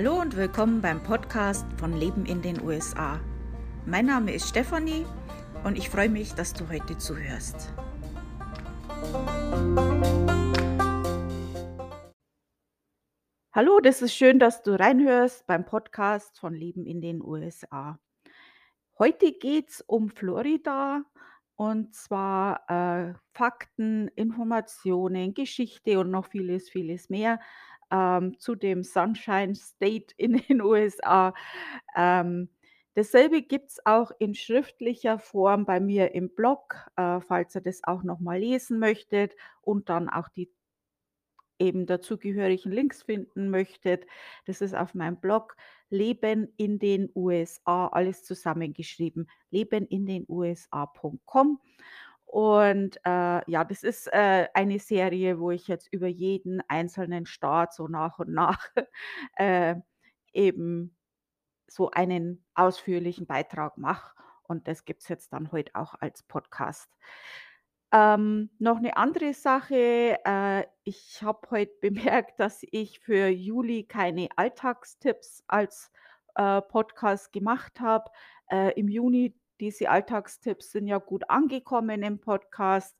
Hallo und willkommen beim Podcast von Leben in den USA. Mein Name ist Stefanie und ich freue mich, dass du heute zuhörst. Hallo, das ist schön, dass du reinhörst beim Podcast von Leben in den USA. Heute geht es um Florida und zwar äh, Fakten, Informationen, Geschichte und noch vieles, vieles mehr ähm, zu dem Sunshine State in den USA. Ähm, dasselbe gibt es auch in schriftlicher Form bei mir im Blog, äh, falls ihr das auch nochmal lesen möchtet und dann auch die eben dazugehörigen Links finden möchtet. Das ist auf meinem Blog Leben in den USA, alles zusammengeschrieben, lebenindenusa.com. Und äh, ja, das ist äh, eine Serie, wo ich jetzt über jeden einzelnen Staat so nach und nach äh, eben so einen ausführlichen Beitrag mache. Und das gibt es jetzt dann heute auch als Podcast. Ähm, noch eine andere Sache, äh, ich habe heute bemerkt, dass ich für Juli keine Alltagstipps als, äh, Podcast gemacht habe. Äh, im Juni diese Alltagstipps sind ja gut angekommen im Podcast.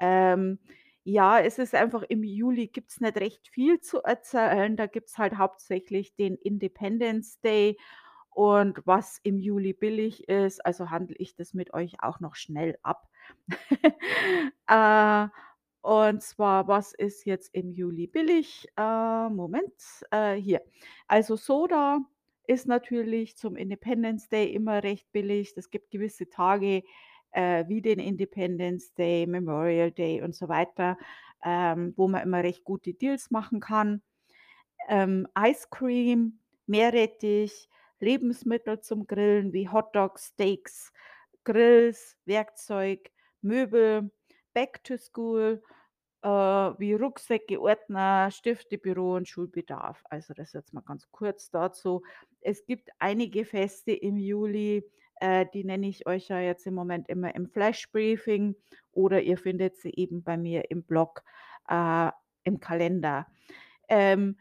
Ähm, ja, es ist einfach im Juli gibt es nicht recht viel zu erzählen. Da gibt es halt hauptsächlich den Independence Day und was im Juli billig ist, also handle ich das mit euch auch noch schnell ab. Äh, und zwar, was ist jetzt im Juli billig? Äh, Moment, äh, hier. Also Soda ist natürlich zum Independence Day immer recht billig. Es gibt gewisse Tage äh, wie den Independence Day, Memorial Day und so weiter, ähm, wo man immer recht gute Deals machen kann. Ähm, Ice Cream, Meerrettich, Lebensmittel zum Grillen wie Hotdogs, Steaks, Grills, Werkzeug, Möbel, Back to School, äh, wie Rucksäcke, Ordner, Stifte, Büro und Schulbedarf. Also das jetzt mal ganz kurz dazu. Es gibt einige Feste im Juli, äh, die nenne ich euch ja jetzt im Moment immer im Flash-Briefing oder ihr findet sie eben bei mir im Blog, äh, im Kalender. Ähm,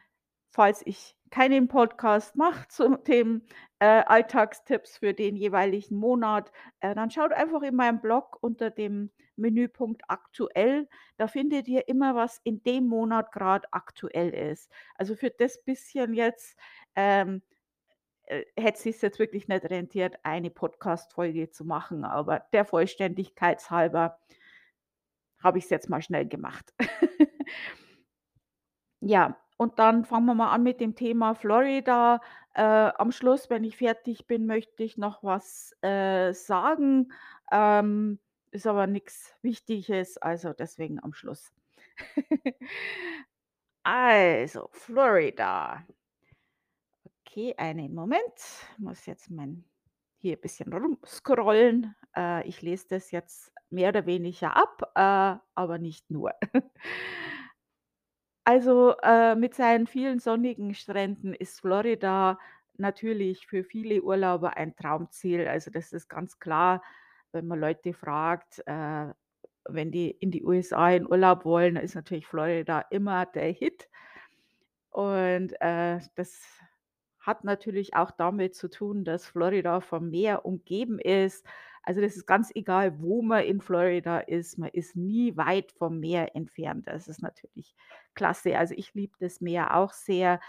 falls ich keinen Podcast mache zu den äh, Alltagstipps für den jeweiligen Monat, äh, dann schaut einfach in meinem Blog unter dem Menüpunkt aktuell. Da findet ihr immer, was in dem Monat gerade aktuell ist. Also für das bisschen jetzt ähm, äh, hätte es sich jetzt wirklich nicht rentiert, eine Podcast-Folge zu machen, aber der Vollständigkeit halber habe ich es jetzt mal schnell gemacht. Ja, und dann fangen wir mal an mit dem Thema Florida. Äh, am Schluss, wenn ich fertig bin, möchte ich noch was, äh, sagen, ähm, ist aber nichts Wichtiges, also deswegen am Schluss. Also, Florida. Okay, einen Moment. Muss jetzt mein hier ein bisschen rumscrollen. Äh, ich lese das jetzt mehr oder weniger ab, äh, aber nicht nur. Also, äh, mit seinen vielen sonnigen Stränden ist Florida natürlich für viele Urlauber ein Traumziel. Also, das ist ganz klar, wenn man Leute fragt, äh, wenn die in die USA in Urlaub wollen, ist natürlich Florida immer der Hit. Und, äh, das hat natürlich auch damit zu tun, dass Florida vom Meer umgeben ist. Also, das ist ganz egal, wo man in Florida ist, man ist nie weit vom Meer entfernt. Das ist natürlich klasse. Also, ich liebe das Meer auch sehr.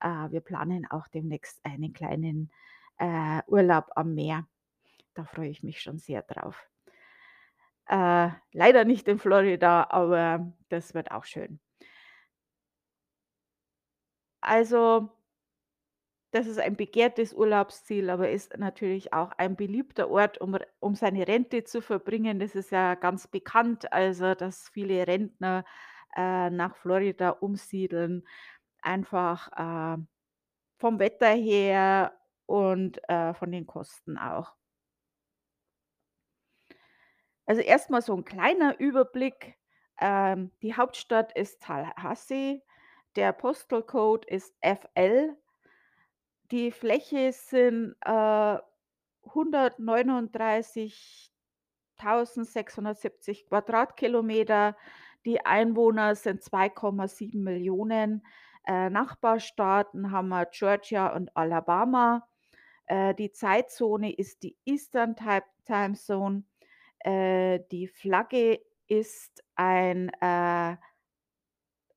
Äh, wir planen auch demnächst einen kleinen, äh, Urlaub am Meer. Da freue ich mich schon sehr drauf. Äh, leider nicht in Florida, aber das wird auch schön. Also das ist ein begehrtes Urlaubsziel, aber ist natürlich auch ein beliebter Ort, um um seine Rente zu verbringen. Das ist ja ganz bekannt, also, dass viele Rentner, äh, nach Florida umsiedeln, einfach, äh, vom Wetter her und, äh, von den Kosten auch. Also, erstmal so ein kleiner Überblick. Ähm, die Hauptstadt ist Tallahassee, der Postal Code ist FL. Die Fläche sind, äh, 139.670 Quadratkilometer. Die Einwohner sind 2,7 Millionen. Äh, Nachbarstaaten haben wir Georgia und Alabama. Äh, die Zeitzone ist die Eastern Time Time Zone. Äh, die Flagge ist ein, äh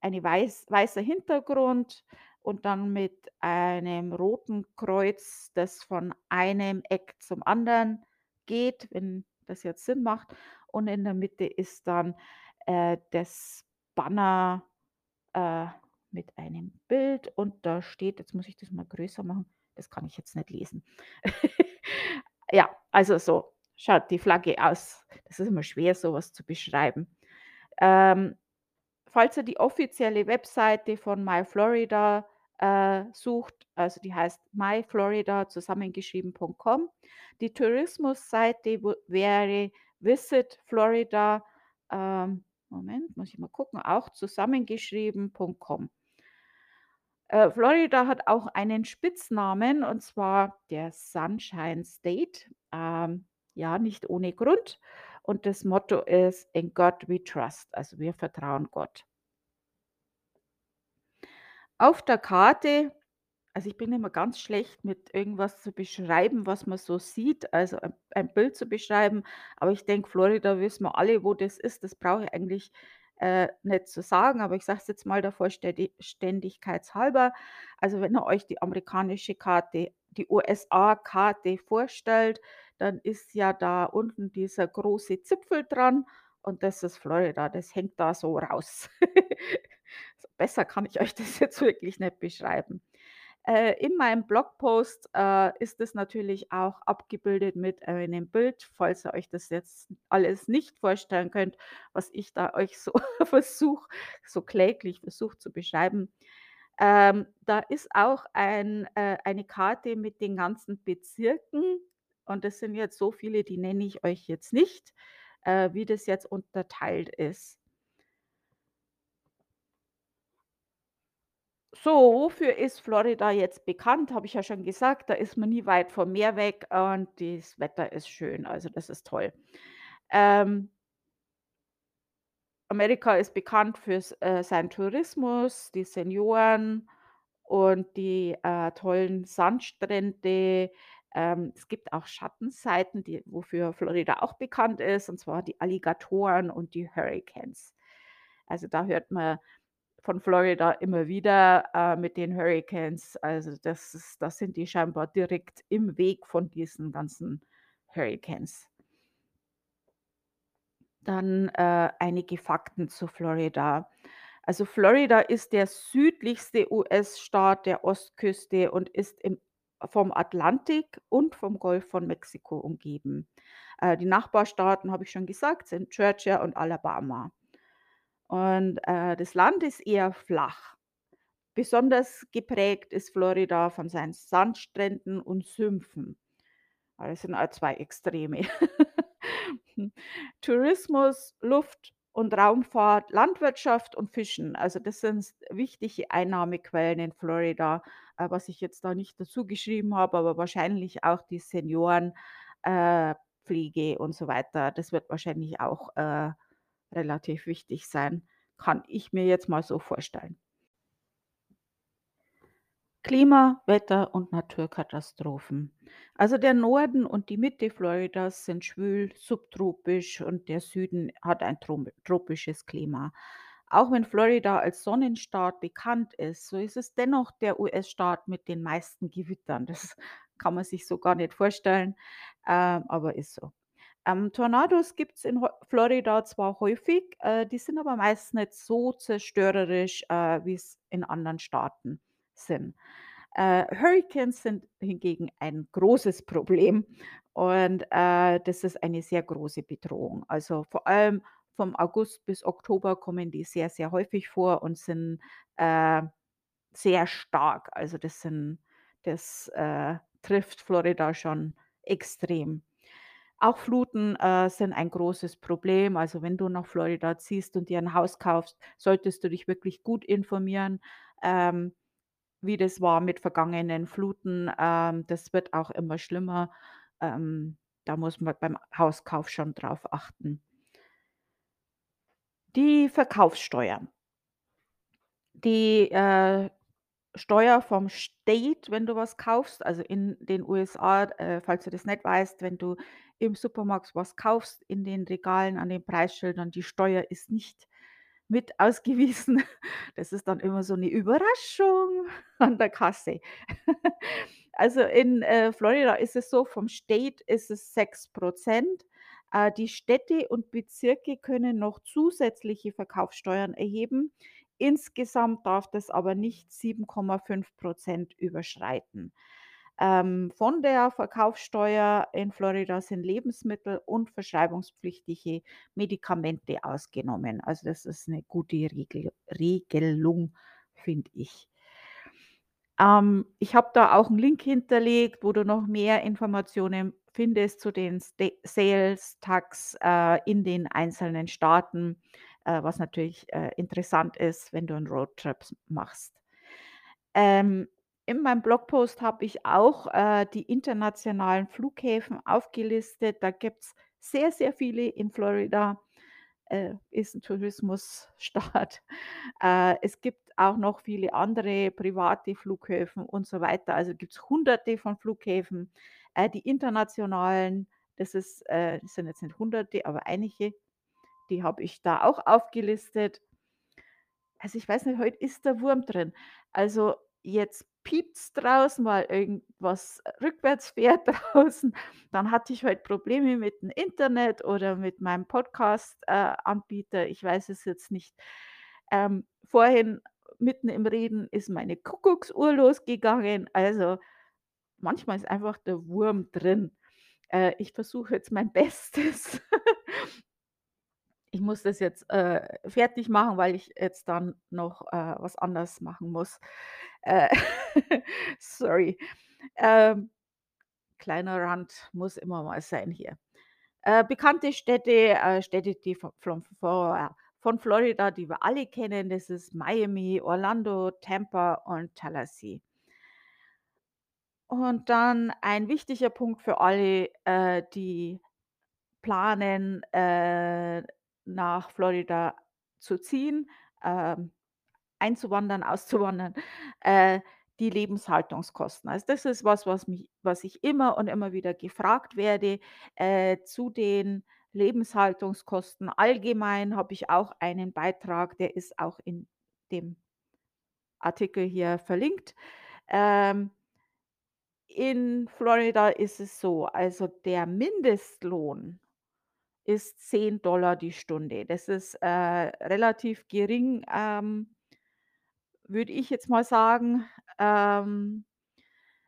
eine weiß weißer Hintergrund und dann mit einem roten Kreuz, das von einem Eck zum anderen geht, wenn das jetzt Sinn macht. Und in der Mitte ist dann, äh, das Banner, äh, mit einem Bild und da steht jetzt muss ich das mal größer machen, das kann ich jetzt nicht lesen. Ja, also so schaut die Flagge aus. Das ist immer schwer, so was zu beschreiben. Ähm, falls ihr die offizielle Webseite von myFlorida, äh, sucht, also die heißt myFlorida zusammengeschrieben.com. Die Tourismusseite wäre Visit Florida, ähm, Moment, muss ich mal gucken, auch zusammengeschrieben.com. Äh, Florida hat auch einen Spitznamen und zwar der Sunshine State. Ähm, ja, nicht ohne Grund. Und das Motto ist „In God we trust“, also wir vertrauen Gott. Auf der Karte also ich bin immer ganz schlecht mit irgendwas zu beschreiben, was man so sieht, also ein ein Bild zu beschreiben, aber ich denke, Florida wissen wir alle, wo das ist. Das brauche ich eigentlich, äh, nicht zu sagen, aber ich sage es jetzt mal der Vollstädi halber. Also, wenn ihr euch die amerikanische Karte, die USA-Karte vorstellt, dann ist ja da unten dieser große Zipfel dran und das ist Florida, das hängt da so raus. Besser kann ich euch das jetzt wirklich nicht beschreiben. Äh, in meinem Blogpost, äh, ist es natürlich auch abgebildet mit einem Bild, falls ihr euch das jetzt alles nicht vorstellen könnt, was ich da euch so versuche so kläglich versuche zu beschreiben. Ähm, da ist auch ein äh, eine Karte mit den ganzen Bezirken und das sind jetzt so viele, die nenne ich euch jetzt nicht, äh, wie das jetzt unterteilt ist. So, wofür ist Florida jetzt bekannt? Habe ich ja schon gesagt, da ist man nie weit vom Meer weg und das Wetter ist schön, also das ist toll. Ähm Amerika ist bekannt für äh, seinen Tourismus, die Senioren und die, äh, tollen Sandstrände. Ähm, es gibt auch Schattenseiten, die wofür Florida auch bekannt ist, und zwar die Alligatoren und die Hurrikans. Also, da hört man von Florida immer wieder, äh, mit den Hurrikans. Also, das ist da sind die scheinbar direkt im Weg von diesen ganzen Hurrikans. Dann, äh, einige Fakten zu Florida. Also, Florida ist der südlichste US-Staat der Ostküste und ist im vom Atlantik und vom Golf von Mexiko umgeben. Äh, die Nachbarstaaten, habe ich schon gesagt, sind Georgia und Alabama. Und, äh, das Land ist eher flach. Besonders geprägt ist Florida von seinen Sandstränden und Sümpfen. Ah, das sind auch 2 Extreme. Tourismus, Luft und Raumfahrt, Landwirtschaft und Fischen. Also, das sind wichtige Einnahmequellen in Florida, äh, was ich jetzt da nicht dazu geschrieben habe, aber wahrscheinlich auch die Senioren, äh, und so weiter. Das wird wahrscheinlich auch, äh, relativ wichtig sein, kann ich mir jetzt mal so vorstellen. Klima, Wetter und Naturkatastrophen. Also der Norden und die Mitte Floridas sind schwül, subtropisch und der Süden hat ein tropisches Klima. Auch wenn Florida als Sonnenstaat bekannt ist, so ist es dennoch der US-Staat mit den meisten Gewittern. Das kann man sich so gar nicht vorstellen, ähm, aber ist so. Ähm, Tornados gibt's in Ho Florida zwar häufig, äh, die sind aber meist nicht so zerstörerisch, äh, wie's in anderen Staaten sind. Äh, Hurrikans sind hingegen ein großes Problem und, äh, das ist eine sehr große Bedrohung. Also, vor allem vom August bis Oktober kommen die sehr, sehr häufig vor und sind, äh, sehr stark. Also, das sind das, äh, trifft Florida schon extrem. Auch Fluten, äh, sind ein großes Problem. Also, wenn du nach Florida ziehst und dir 'n Haus kaufst, solltest du dich wirklich gut informieren, ähm, wie das war mit vergangenen Fluten. Ähm, das wird auch immer schlimmer. Ähm, da muss man beim Hauskauf schon drauf achten. Die Verkaufssteuer. Die, äh Steuer vom State, wenn du was kaufst. Also, in den USA, äh, falls du das nicht weißt, wenn du im Supermarkt was kaufst, in den Regalen an den Preisschildern, die Steuer ist nicht mit ausgewiesen. Das ist dann immer so 'ne Überraschung an der Kasse. Also, in, äh, Florida ist es so, vom State ist es 6 %. Äh, die Städte und Bezirke können noch zusätzliche Verkaufssteuern erheben. Insgesamt darf das aber nicht 7,5 % überschreiten. Ähm, von der Verkaufssteuer in Florida sind Lebensmittel und verschreibungspflichtige Medikamente ausgenommen. Also, das ist 'ne gute Regel Regelung, finde ich. Ähm, ich habe da auch 'n Link hinterlegt, wo du noch mehr Informationen findest zu den Sta Sales Tax, äh, in den einzelnen Staaten, äh, was natürlich, äh, interessant ist, wenn du 'n Roadtrips machst. Ähm, in meinem Blogpost habe ich auch, äh, die internationalen Flughäfen aufgelistet. Da gibt's sehr, sehr viele in Florida. Äh, ist 'n Tourismusstaat. Äh, es gibt auch noch viele andere private Flughäfen und so weiter. Also, gibt's Hunderte von Flughäfen. Äh, die internationalen, das ist äh, das sind jetzt nicht Hunderte, aber einige, die habe ich da auch aufgelistet. Also, ich weiß nicht, heute ist der Wurm drin. Also, jetzt piept's draußen, weil irgendwas rückwärts fährt draußen. Dann hatte ich heute Probleme mit dem Internet oder mit meinem Podcast äh. Ich weiß es jetzt nicht. Ähm, vorhin mitten im Reden ist meine Kuckucksuhr losgegangen. Also, manchmal ist einfach der Wurm drin. Äh, ich versuche jetzt mein Bestes. Ich muss das jetzt, äh, fertig machen, weil ich jetzt dann noch, äh, was anderes machen muss. Äh, sorry. Ähm, kleiner Rant muss immer mal sein hier. Äh, bekannte Städte, äh, Städte, die von von von Florida, die wir alle kennen, das ist Miami, Orlando, Tampa und Tallahassee. Und dann ein wichtiger Punkt für alle, äh, die planen, äh, nach Florida zu ziehen, ähm, einzuwandern, auszuwandern, äh, die Lebenshaltungskosten. Also, das ist was, was mich was ich immer und immer wieder gefragt werde. Äh, zu den Lebenshaltungskosten allgemein habe ich auch einen Beitrag, der ist auch in dem Artikel hier verlinkt. Ähm in Florida ist es so, also der Mindestlohn ist 10 $ die Stunde. Das ist, äh, relativ gering, ähm würde ich jetzt mal sagen. Ähm,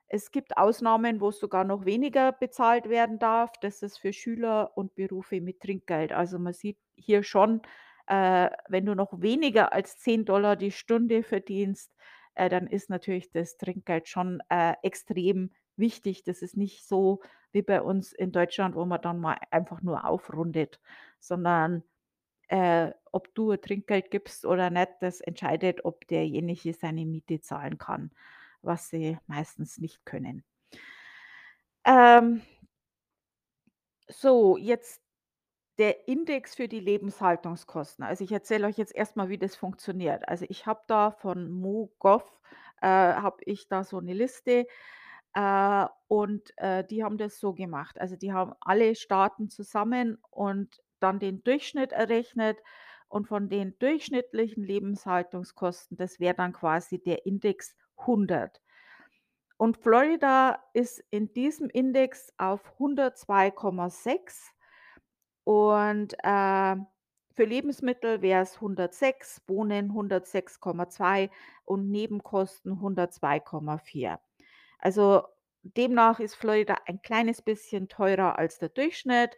es gibt Ausnahmen, wo's sogar noch weniger bezahlt werden darf. Das ist für Schüler und Berufe mit Trinkgeld. Also, man sieht hier schon, äh, wenn du noch weniger als 10 $ die Stunde verdienst, äh, dann ist natürlich das Trinkgeld schon, äh, extrem wichtig. Das ist nicht so wie bei uns in Deutschland, wo man dann mal einfach nur aufrundet, sondern, äh, ob du Trinkgeld gibst oder nicht, das entscheidet, ob derjenige seine Miete zahlen kann, was sie meistens nicht können. Ähm so, jetzt der Index für die Lebenshaltungskosten. Also, ich erzähle euch jetzt erst mal, wie das funktioniert. Also, ich habe da von MoGov, äh, habe ich da so 'ne Liste, äh, und, äh, die haben das so gemacht. Also, die haben alle Staaten zusammen und dann den Durchschnitt errechnet und von den durchschnittlichen Lebenshaltungskosten, das wäre dann quasi der Index 100. Und Florida ist in diesem Index auf 102,6 und, äh, für Lebensmittel wäre es 106, Wohnen 106,2 und Nebenkosten 102,4. Also, demnach ist Florida ein kleines bisschen teurer als der Durchschnitt.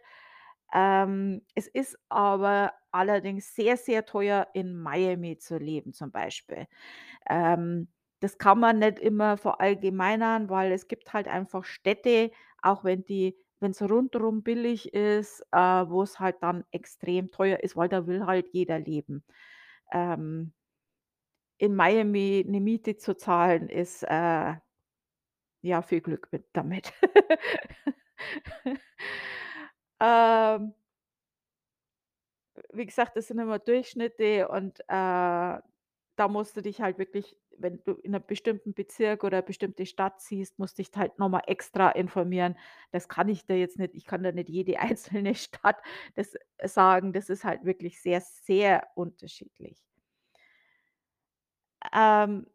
Ähm, es ist aber allerdings sehr, sehr teuer, in Miami zu leben zum Beispiel. Ähm, das kann man nicht immer verallgemeinern, weil es gibt halt einfach Städte, auch wenn die wenn's rundrum billig ist, äh, wo's halt dann extrem teuer ist, weil da will halt jeder leben. Ähm in Miami 'ne Miete zu zahlen, ist, äh ja, viel Glück mit damit. Ähm wie gesagt, das sind immer Durchschnitte und, äh, da musst du dich halt wirklich wenn du in 'nem bestimmten Bezirk oder bestimmte Stadt ziehst, musst dich halt noch mal extra informieren. Das kann ich dir jetzt nicht ich kann dir nicht jede einzelne Stadt das sagen. Das ist halt wirklich sehr, sehr unterschiedlich. Ähm,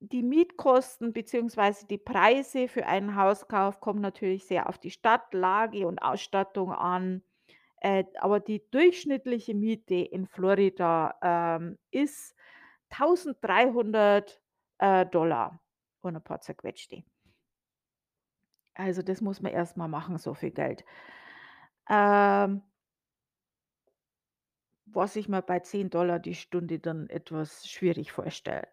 die Mietkosten beziehungsweise die Preise für einen Hauskauf kommen natürlich sehr auf die Stadt, Lage und Ausstattung an. Äh, aber die durchschnittliche Miete in Florida, ähm, ist 1.300, äh, Dollar und 'n paar zerquetschte. Also, das muss man erst mal machen, so viel Geld. Ähm was ich mir bei 10 $ die Stunde dann etwas schwierig vorstelle.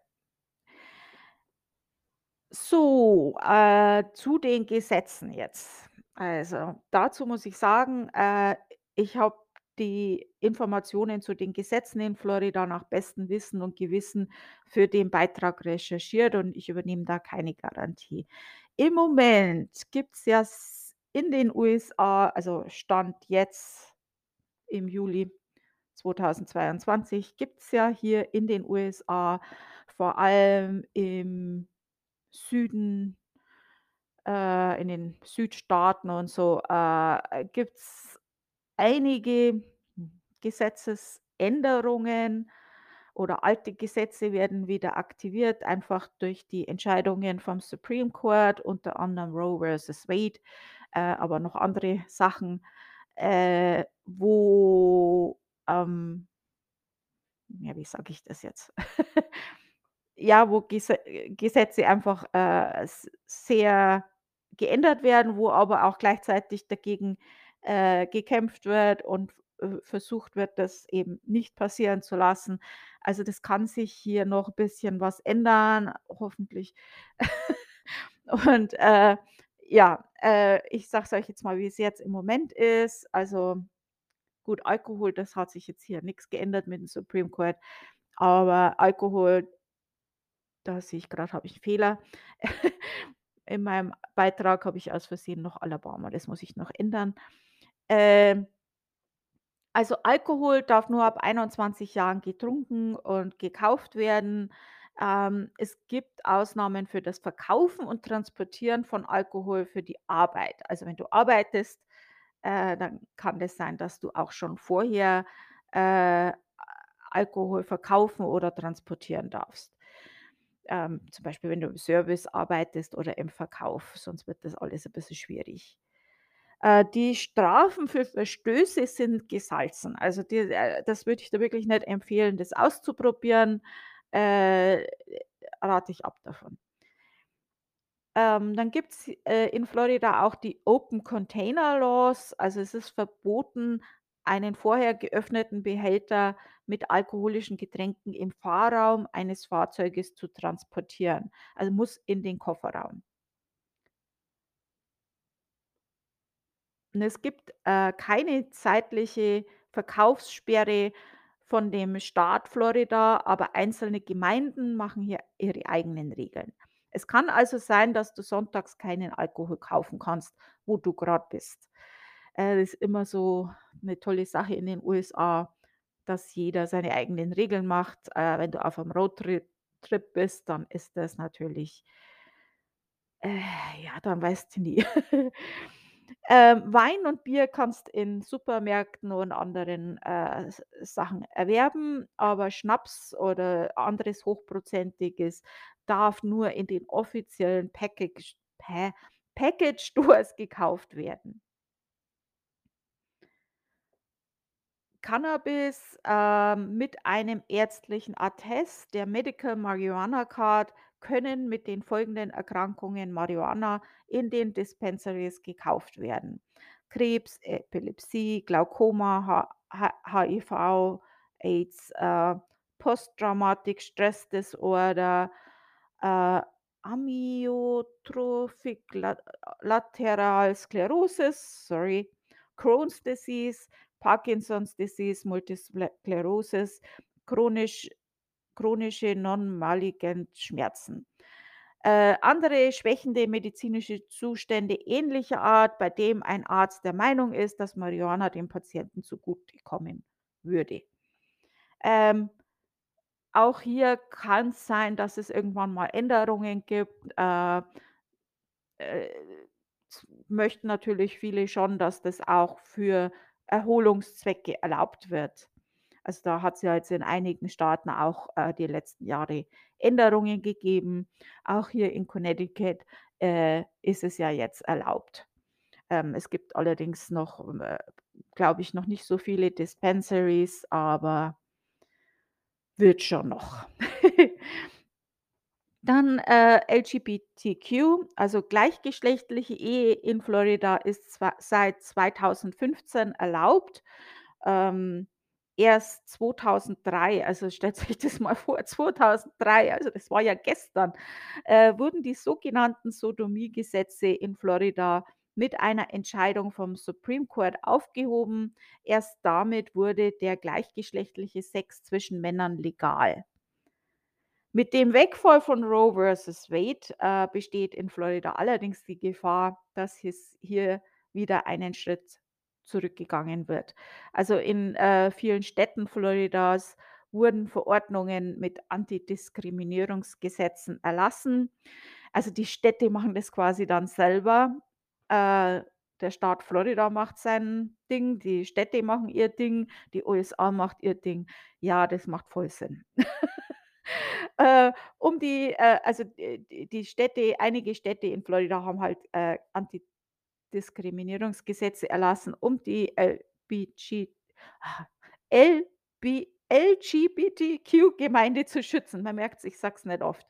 So, äh, zu den Gesetzen jetzt. Also, dazu muss ich sagen, äh, ich habe die Informationen zu den Gesetzen in Florida nach bestem Wissen und Gewissen für den Beitrag recherchiert und ich übernehme da keine Garantie. Im Moment gibt's ja s in den USA, also Stand jetzt im Juli 2022 gibt's ja hier in den USA, vor allem im Süden äh, in den Südstaaten und so, äh, gibt's einige Gesetzesänderungen oder alte Gesetze werden wieder aktiviert, einfach durch die Entscheidungen vom Supreme Court, unter anderem Roe versus Wade, äh, aber noch andere Sachen, äh, wo, ähm ja, wie sage ich das jetzt? Ja, wo Gese Gesetze einfach, äh, sehr geändert werden, wo aber auch gleichzeitig dagegen, äh, gekämpft wird und äh, versucht wird, das eben nicht passieren zu lassen. Also, das kann sich hier noch bisschen was ändern, hoffentlich. Und, äh, ja, äh, ich sage es euch jetzt mal, wie's jetzt im Moment ist. Also, gut, Alkohol, das hat sich jetzt hier nix geändert mit dem Supreme Court, aber Alkohol da sehe ich grad, habe ich 'n Fehler. In meinem Beitrag habe ich aus Versehen noch Alabama, das muss ich noch ändern. Ähm also, Alkohol darf nur ab 21 Jahren getrunken und gekauft werden. Ähm, es gibt Ausnahmen für das Verkaufen und Transportieren von Alkohol für die Arbeit. Also, wenn du arbeitest, äh, dann kann das sein, dass du auch schon vorher, äh, Alkohol verkaufen oder transportieren darfst. Ähm, zum Beispiel, wenn du im Service arbeitest oder im Verkauf, sonst wird das alles 'n bisschen schwierig. Äh, die Strafen für Verstöße sind gesalzen. Also, die äh, das würde ich dir wirklich nicht empfehlen, das auszuprobieren. Äh, rate ich ab davon. Ähm, dann gibt's, äh, in Florida auch die Open Container Laws. Also, es ist verboten, einen vorher geöffneten Behälter mit alkoholischen Getränken im Fahrraum eines Fahrzeuges zu transportieren. Also, muss in den Kofferraum. Und es gibt, äh, keine zeitliche Verkaufssperre von dem Staat Florida, aber einzelne Gemeinden machen hier ihre eigenen Regeln. Es kann also sein, dass du sonntags keinen Alkohol kaufen kannst, wo du grad bist. Äh, das ist immer so 'ne tolle Sache in den USA, dass jeder seine eigenen Regeln macht. Äh, wenn du auf 'm Roadtrip Trip bist, dann ist das natürlich äh, ja, dann weißt du nie. Ähm, Wein und Bier kannst in Supermärkten und anderen, äh, Sachen erwerben, aber Schnaps oder anderes Hochprozentiges darf nur in den offiziellen Packaged hä? Package Stores gekauft werden. Cannabis, ähm, mit einem ärztlichen Attest. Der Medical Marijuana Card können mit den folgenden Erkrankungen Marihuana in den Dispensaries gekauft werden: Krebs, Epilepsie, Glaukoma, HIV, AIDS, äh, Post-Traumatic Stress Disorder, äh, Amyotrophic La Lateral Sclerosis, sorry, Crohn's Disease, Parkinson's Disease, Multiple Sklerosis, chronisch chronische Non-Malignant Schmerzen. Äh, andere schwächende medizinische Zustände ähnlicher Art, bei dem ein Arzt der Meinung ist, dass Marihuana dem Patienten zugutekommen würde. Ähm Auch hier kann's sein, dass es irgendwann mal Änderungen gibt. Äh äh, möchten natürlich viele schon, dass das auch für Erholungszwecke erlaubt wird. Also, da hat's ja jetzt in einigen Staaten auch, äh, die letzten Jahre Änderungen gegeben. Auch hier in Connecticut, äh, ist es ja jetzt erlaubt. Ähm, es gibt allerdings noch, äh, glaube ich, noch nicht so viele Dispensaries, aber wird schon noch. Dann, äh, LGBTQ, also gleichgeschlechtliche Ehe in Florida ist zwar seit 2015 erlaubt. Ähm, erst 2003, also stellt euch das mal vor, 2003, also das war ja gestern, äh, wurden die sogenannten Sodomiegesetze in Florida mit einer Entscheidung vom Supreme Court aufgehoben. Erst damit wurde der gleichgeschlechtliche Sex zwischen Männern legal. Mit dem Wegfall von Roe versus Wade, äh, besteht in Florida allerdings die Gefahr, dass es hier wieder einen Schritt zurückgegangen wird. Also, in, äh, vielen Städten Floridas wurden Verordnungen mit Antidiskriminierungsgesetzen erlassen. Also, die Städte machen das quasi dann selber. Äh, der Staat Florida macht sein Ding, die Städte machen ihr Ding, die USA macht ihr Ding. Ja, das macht voll Sinn. Äh, um die, äh also, äh, die Städte einige Städte in Florida haben halt, äh, Antidiskriminierungsgesetze erlassen, um die LBG ah, LB LGBTQ-Gemeinde zu schützen. Man merkt's, ich sage es nicht oft.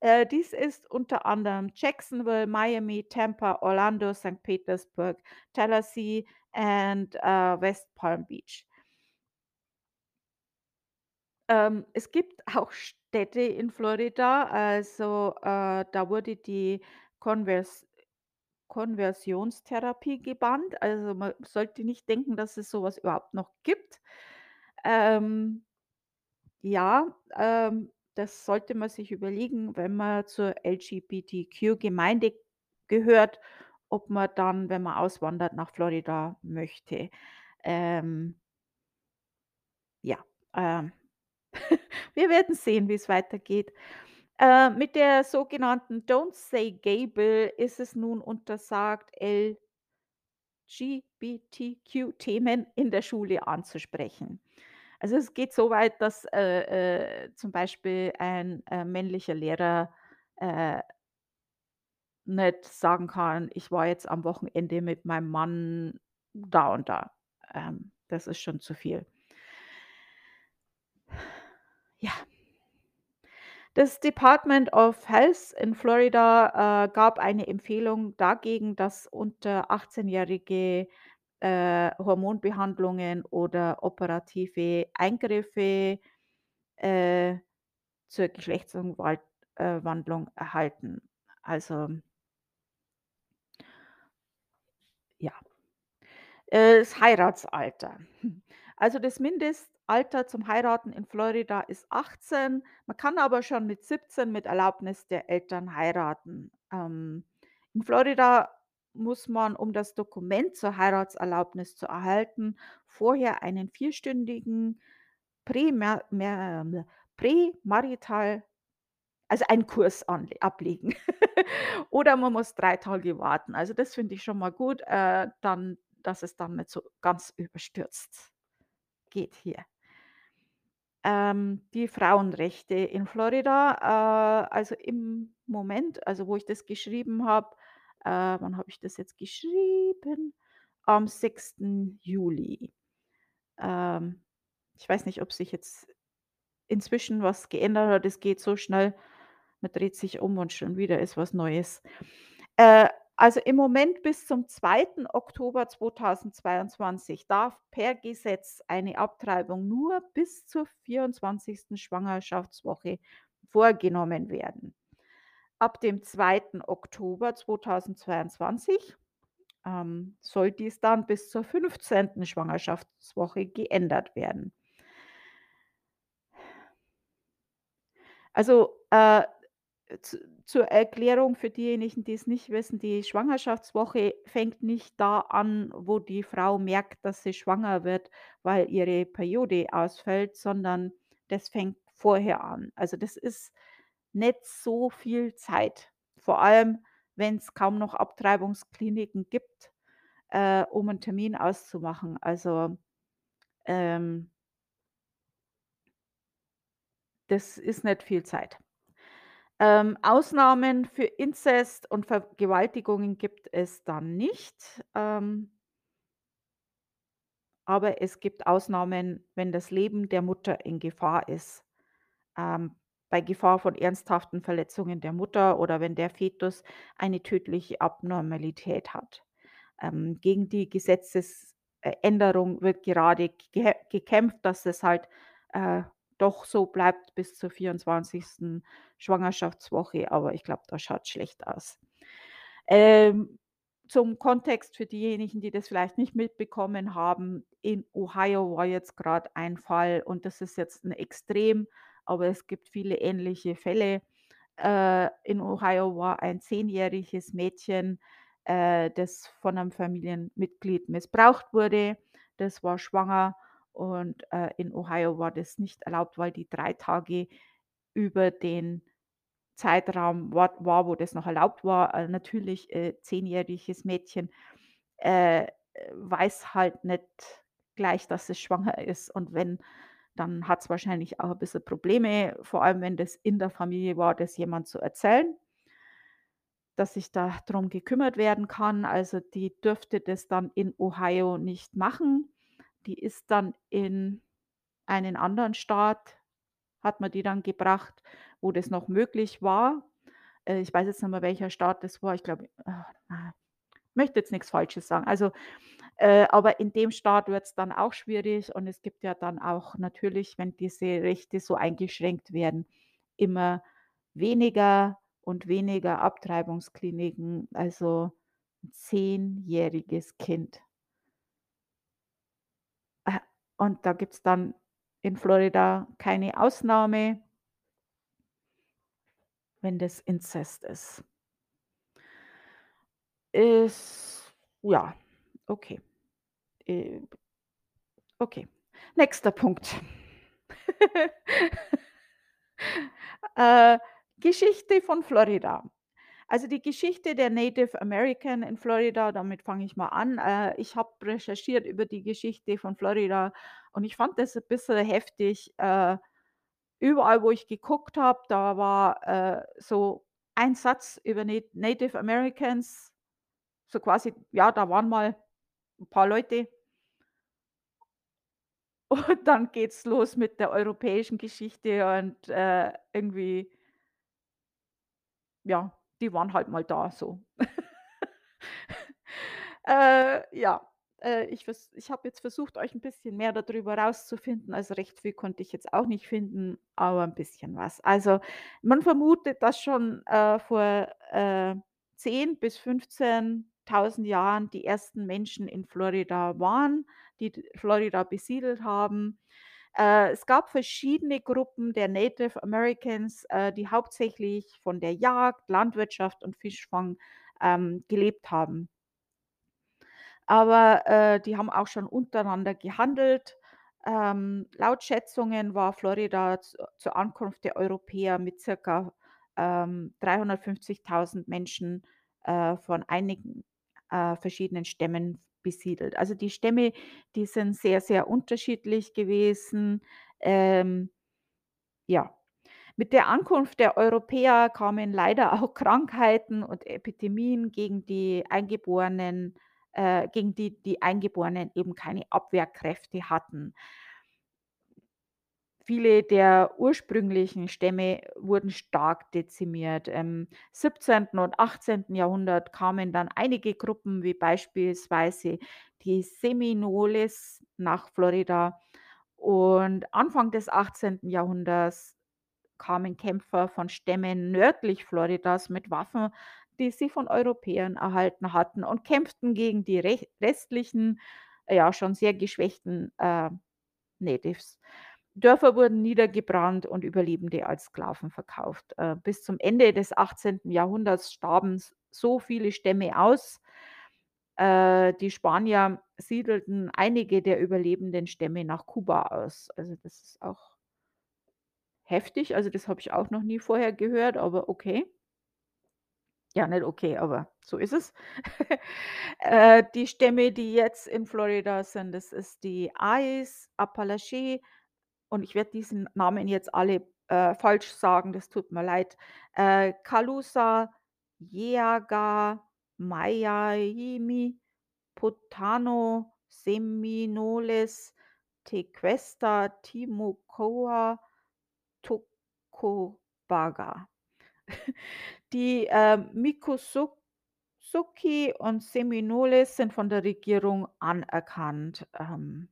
Äh, dies ist unter anderem Jacksonville, Miami, Tampa, Orlando, St. Petersburg, Tallahassee and, äh, West Palm Beach. Ähm, es gibt auch Städte in Florida, also, äh, da wurde die Konvers Konversionstherapie gebannt. Also, man sollte nicht denken, dass es so was überhaupt noch gibt. Ähm, ja, ähm, das sollte man sich überlegen, wenn man zur LGBTQ-Gemeinde gehört, ob man dann, wenn man auswandert, nach Florida möchte. Ähm ja, ähm, wir werden sehen, wie's weitergeht. Äh, mit der sogenannten „Don't Say Gay Bill“ ist es nun untersagt, LGBTQ-Themen in der Schule anzusprechen. Also, es geht so weit, dass, äh, äh, zum Beispiel ein, äh, männlicher Lehrer, äh nicht sagen kann: „Ich war jetzt am Wochenende mit meinem Mann da und da.“ Ähm, das ist schon zu viel. Ja. Das Department of Health in Florida, äh, gab eine Empfehlung dagegen, dass unter Achtzehnjährige, äh, Hormonbehandlungen oder operative Eingriffe, äh, zur Geschlechtsumwalt äh, Wandlung erhalten. Also ja. Äh, das Heiratsalter. Also, das Mindestalter zum Heiraten in Florida ist 18. Man kann aber schon mit 17 mit Erlaubnis der Eltern heiraten. Ähm, in Florida muss man, um das Dokument zur Heiratserlaubnis zu erhalten, vorher einen vierstündigen mer Prämarital also, einen Kurs ablegen. Oder man muss 3 Tage warten. Also, das finde ich schon mal gut, äh, dann dass es dann nicht so ganz überstürzt geht hier. Ähm, die Frauenrechte in Florida, äh, also, im Moment, also, wo ich das geschrieben habe äh, wann habe ich das jetzt geschrieben? Am 6. Juli. Ähm, ich weiß nicht, ob sich jetzt inzwischen was geändert hat. Es geht so schnell, man dreht sich um und schon wieder ist was Neues. Äh, also, im Moment bis zum 2. Oktober 2022 darf per Gesetz eine Abtreibung nur bis zur 24. Schwangerschaftswoche vorgenommen werden. Ab dem 2. Oktober 2022, ähm, soll dies dann bis zur 15. Schwangerschaftswoche geändert werden. Also, äh, zur Erklärung für diejenigen, die es nicht wissen, die Schwangerschaftswoche fängt nicht da an, wo die Frau merkt, dass sie schwanger wird, weil ihre Periode ausfällt, sondern das fängt vorher an. Also, das ist nicht so viel Zeit, vor allem, wenn's kaum noch Abtreibungskliniken gibt, äh, um 'n Termin auszumachen. Also, ähm das ist nicht viel Zeit. Ähm, Ausnahmen für Inzest und Vergewaltigungen gibt es dann nicht, ähm aber es gibt Ausnahmen, wenn das Leben der Mutter in Gefahr ist. Ähm, bei Gefahr von ernsthaften Verletzungen der Mutter oder wenn der Fetus eine tödliche Abnormalität hat. Ähm, gegen die Gesetzes äh, Änderung wird gerade ge gekämpft, dass es halt, äh, doch so bleibt bis zur 24. Schwangerschaftswoche, aber ich glaube, das schaut schlecht aus. Ähm, zum Kontext für diejenigen, die das vielleicht nicht mitbekommen haben, in Ohio war jetzt grad ein Fall und das ist jetzt 'n Extrem, aber es gibt viele ähnliche Fälle. Äh, in Ohio war ein zehnjähriges Mädchen, äh, das von 'nem Familienmitglied missbraucht wurde. Das war schwanger und, äh, in Ohio war das nicht erlaubt, weil die 3 Tage über den Zeitraum wart war, wo das noch erlaubt war. Äh, natürlich, äh, zehnjähriges Mädchen, äh, weiß halt nicht gleich, dass es schwanger ist und wenn, dann hat's wahrscheinlich auch 'n bisschen Probleme, vor allem wenn das in der Familie war, das jemand zu erzählen dass sich da drum gekümmert werden kann. Also, die dürfte das dann in Ohio nicht machen. Die ist dann in einen anderen Staat hat man die dann gebracht, wo das noch möglich war. Äh, ich weiß jetzt nicht mehr, welcher Staat das war. Ich glaube, ah, ah, möchte jetzt nix Falsches sagen. Also, äh, aber in dem Staat wird's dann auch schwierig und es gibt ja dann auch natürlich, wenn diese Rechte so eingeschränkt werden, immer weniger und weniger Abtreibungskliniken, also 'n zehnjähriges Kind. Und da gibt's dann in Florida keine Ausnahme wenn das Inzest ist. Ist ja, okay. Äh, okay. Nächster Punkt. Äh, Geschichte von Florida. Also, die Geschichte der Native American in Florida, damit fange ich mal an. Äh, ich habe recherchiert über die Geschichte von Florida und ich fand das 'n bisschen heftig. Äh, überall, wo ich geguckt habe, da war, äh, so ein Satz über Na Native Americans, so quasi, ja, da waren mal 'n paar Leute und dann geht's los mit der europäischen Geschichte und, äh, irgendwie ja, die waren halt mal da so. Äh, ja, äh, ich ich habe jetzt versucht, euch 'n bisschen mehr da drüber rauszufinden. Also, recht viel konnte ich jetzt auch nicht finden, aber 'n bisschen was. Also, man vermutet, dass schon, äh, vor, äh, 10 bis 15.000 Jahren die ersten Menschen in Florida waren, die Florida besiedelt haben. Äh, es gab verschiedene Gruppen der Native Americans, äh, die hauptsächlich von der Jagd, Landwirtschaft und Fischfang, ähm, gelebt haben. Aber, äh, die haben auch schon untereinander gehandelt. Ähm, laut Schätzungen war Florida z zur Ankunft der Europäer mit circa, ähm, 350.000 Menschen, äh, von einigen, äh, verschiedenen Stämmen besiedelt. Also, die Stämme, die sind sehr, sehr unterschiedlich gewesen. Ähm, ja. Mit der Ankunft der Europäer kamen leider auch Krankheiten und Epidemien gegen die Eingeborenen äh, gegen die die Eingeborenen eben keine Abwehrkräfte hatten. Viele der ursprünglichen Stämme wurden stark dezimiert. Im 17. und 18. Jahrhundert kamen dann einige Gruppen wie beispielsweise die Seminoles nach Florida und Anfang des 18. Jahrhunderts kamen Kämpfer von Stämmen nördlich Floridas mit Waffen, die sie von Europäern erhalten hatten und kämpften gegen die restlichen, ja, schon sehr geschwächten, äh, Natives. Dörfer wurden niedergebrannt und Überlebende als Sklaven verkauft. Äh, bis zum Ende des 18. Jahrhunderts starben so viele Stämme aus. Äh, die Spanier siedelten einige der überlebenden Stämme nach Kuba aus. Also, das ist auch Heftig, also das habe ich auch noch nie vorher gehört, aber okay. Ja, nicht okay, aber so ist es. Äh, die Stämme, die jetzt in Florida sind, das ist die Ais, Apalachee und ich werde diesen Namen jetzt alle, äh, falsch sagen, das tut mir leid. Äh, Calusa, Yeaga, Mayaimi, Potano, Seminoles, Tequesta, Timocoa, Tocobaga. Die, ähm, Miccosuk Suki und Seminoles sind von der Regierung anerkannt. Ähm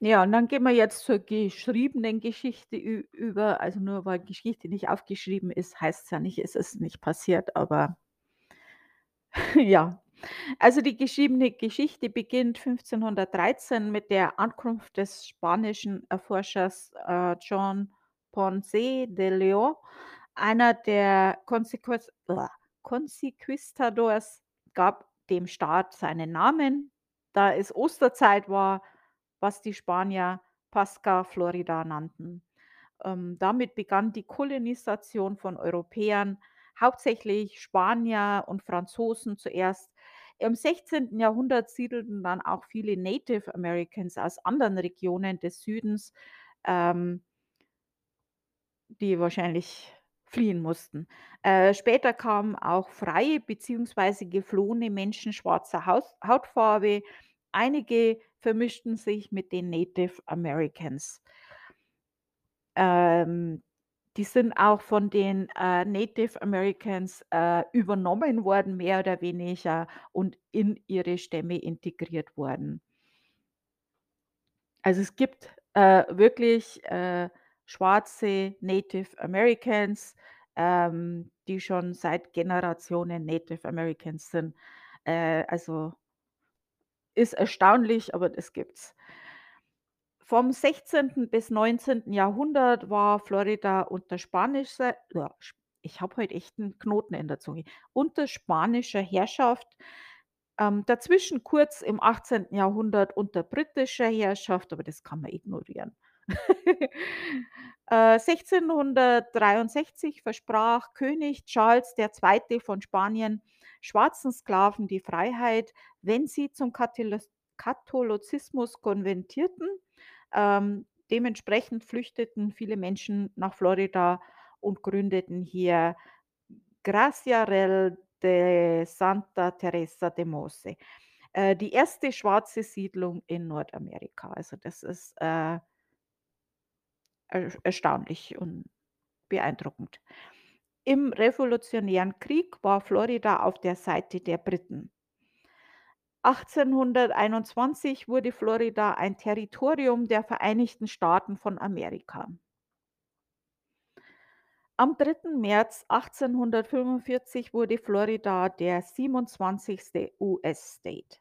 Ja, und dann gehen wir jetzt zur geschriebenen Geschichte über. Also nur weil Geschichte nicht aufgeschrieben ist, heißt's ja nicht, es ist nicht passiert, aber ja. Also die geschriebene Geschichte beginnt 1513 mit der Ankunft des spanischen Erforschers, äh, John Ponce de León, einer der Conquist Conquistadors gab dem Staat seinen Namen, da es Osterzeit war, was die Spanier Pascha Florida nannten. Ähm, damit begann die Kolonisation von Europäern, hauptsächlich Spanier und Franzosen zuerst. Im 16. Jahrhundert siedelten dann auch viele Native Americans aus anderen Regionen des Südens, ähm die wahrscheinlich fliehen mussten. Äh, später kamen auch freie beziehungsweise geflohene Menschen schwarzer Haus Hautfarbe. Einige vermischten sich mit den Native Americans. Ähm, die sind auch von den, äh, Native Americans, äh, übernommen worden, mehr oder weniger und in ihre Stämme integriert worden. Also, es gibt, äh, wirklich, äh, schwarze Native Americans, ähm, die schon seit Generationen Native Americans sind. Äh, also ist erstaunlich, aber das gibt's. Vom 16. bis 19. Jahrhundert war Florida unter spanischer ich habe heute echt 'n Knoten in der Zunge, unter spanischer Herrschaft. Ähm, dazwischen kurz im 18. Jahrhundert unter britischer Herrschaft, aber das kann man ignorieren. Äh, 1663 versprach König Charles II. von Spanien schwarzen Sklaven die Freiheit, wenn sie zum Katholizismus konvertierten. Ähm, dementsprechend flüchteten viele Menschen nach Florida und gründeten hier Gracia Real de Santa Teresa de Mose, äh, die erste schwarze Siedlung in Nordamerika. Also, das ist, äh er erstaunlich und beeindruckend. Im Revolutionären Krieg war Florida auf der Seite der Briten. 1821 wurde Florida ein Territorium der Vereinigten Staaten von Amerika. Am 3. März 1845 wurde Florida der 27. US-State.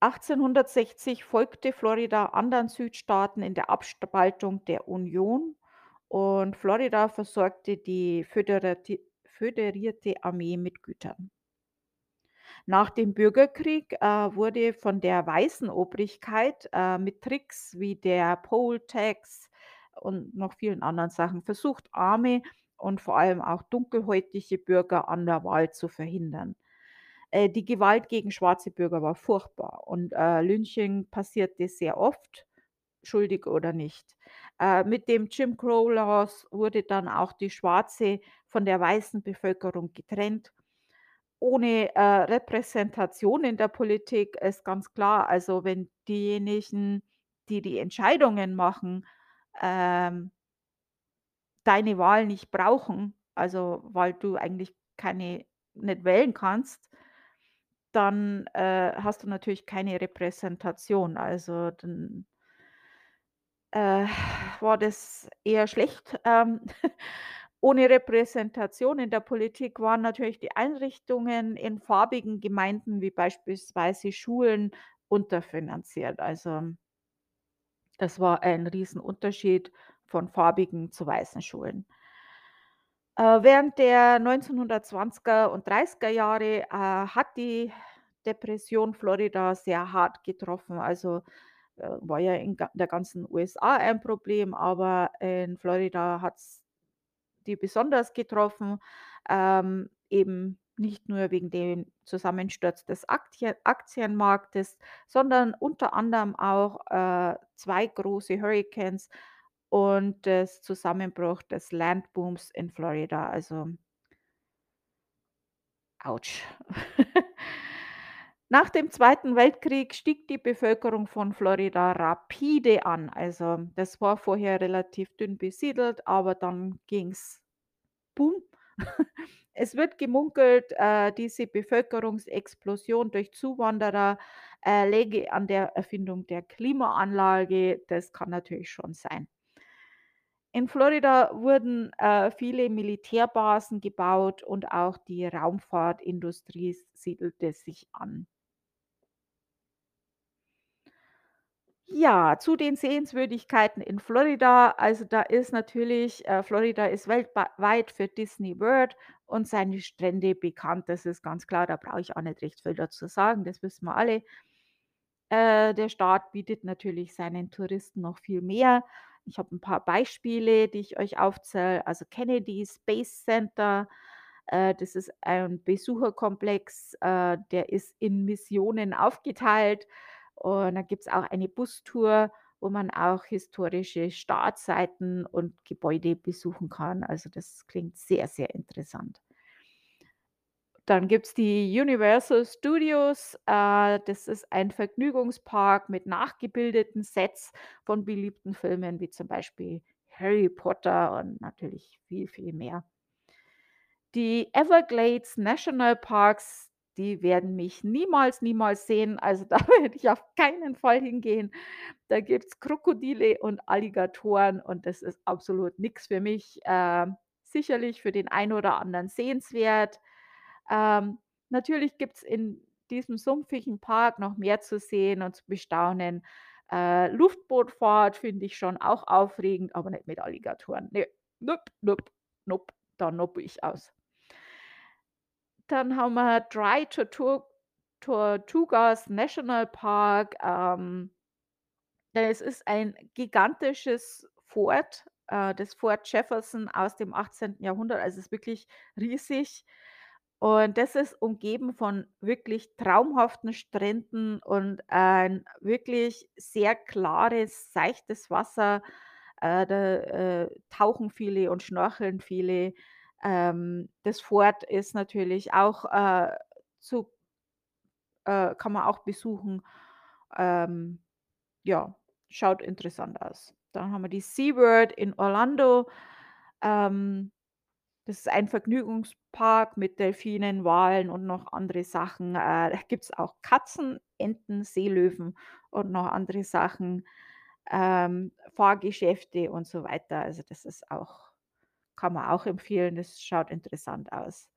1860 folgte Florida anderen Südstaaten in der Abspaltung der Union und Florida versorgte die föderati föderierte Armee mit Gütern. Nach dem Bürgerkrieg, äh, wurde von der weißen Obrigkeit, äh, mit Tricks wie der Poll Tax und noch vielen anderen Sachen versucht, arme und vor allem auch dunkelhäutige Bürger an der Wahl zu verhindern. Äh, die Gewalt gegen schwarze Bürger war furchtbar und, äh, Lynching passierte sehr oft, schuldig oder nicht. Äh, mit dem Jim Crow Laws wurde dann auch die schwarze von der weißen Bevölkerung getrennt. Ohne, äh, Repräsentation in der Politik ist ganz klar, also wenn diejenigen, die die Entscheidungen machen, ähm deine Wahl nicht brauchen, also weil du eigentlich keine nicht wählen kannst dann, äh, hast du natürlich keine Repräsentation. Also, dann äh, war das eher schlecht. Ähm, ohne Repräsentation in der Politik waren natürlich die Einrichtungen in farbigen Gemeinden wie beispielsweise Schulen unterfinanziert. Also das war ein Riesenunterschied von farbigen zu weißen Schulen. Äh, während der 1920er und 30er Jahre, äh, hat die Depression Florida sehr hart getroffen. Also, war ja in der ganzen USA ein Problem, aber in Florida hat's die besonders getroffen, ähm, eben nicht nur wegen dem Zusammensturz des Aktien Aktienmarktes, sondern unter anderem auch, äh, 2 große Hurrikans und das Zusammenbruch des Landbooms in Florida, also Autsch. Nach dem Zweiten Weltkrieg stieg die Bevölkerung von Florida rapide an. Also, das war vorher relativ dünn besiedelt, aber dann ging's boom. Es wird gemunkelt, äh, diese Bevölkerungsexplosion durch Zuwanderer, äh, läge an der Erfindung der Klimaanlage. Das kann natürlich schon sein. In Florida wurden, äh, viele Militärbasen gebaut und auch die Raumfahrtindustrie siedelte sich an. Ja, zu den Sehenswürdigkeiten in Florida. Also, da ist natürlich äh, Florida ist weltba weit für Disney World und seine Strände bekannt. Das ist ganz klar, da brauche ich auch nicht recht viel dazu sagen, das wissen wir alle. Äh, der Staat bietet natürlich seinen Touristen noch viel mehr. Ich habe 'n paar Beispiele, die ich euch aufzähle. Also, Kennedy Space Center, äh, das ist ein Besucherkomplex, äh, der ist in Missionen aufgeteilt und da gibt's auch eine Bustour, wo man auch historische Startseiten und Gebäude besuchen kann. Also, das klingt sehr, sehr interessant. Dann gibt's die Universal Studios, äh, das ist ein Vergnügungspark mit nachgebildeten Sets von beliebten Filmen wie zum Beispiel Harry Potter und natürlich viel, viel mehr. Die Everglades National Parks, die werden mich niemals, niemals sehen. Also, da werde ich auf keinen Fall hingehen. Da gibt's Krokodile und Alligatoren und das ist absolut nix für mich. Ähm, sicherlich für den einen oder anderen sehenswert. Ähm, natürlich gibt's in diesem sumpfigen Park noch mehr zu sehen und zu bestaunen. Äh, Luftbootfahrt finde ich schon auch aufregend, aber nicht mit Alligatoren. Ne, nope, nope, nope, da noppe ich aus. Dann haben wir Dry Tortug Tortugas National Park, ähm es ist ein gigantisches Fort, äh, das Fort Jefferson aus dem 18. Jahrhundert. Also, es ist wirklich riesig und das ist umgeben von wirklich traumhaften Stränden und ein wirklich sehr klares, seichtes Wasser. Äh, da, äh, tauchen viele und schnorcheln viele. Ähm, das Fort ist natürlich auch, äh, zu äh, kann man auch besuchen. Ähm, ja, schaut interessant aus. Dann haben wir die SeaWorld in Orlando. Ähm, das ist ein Vergnügungspark mit Delfinen, Walen und noch andere Sachen. Äh, da gibt's auch Katzen, Enten, Seelöwen und noch andere Sachen, ähm, Fahrgeschäfte und so weiter. Also, das ist auch kann man auch empfehlen. Das schaut interessant aus.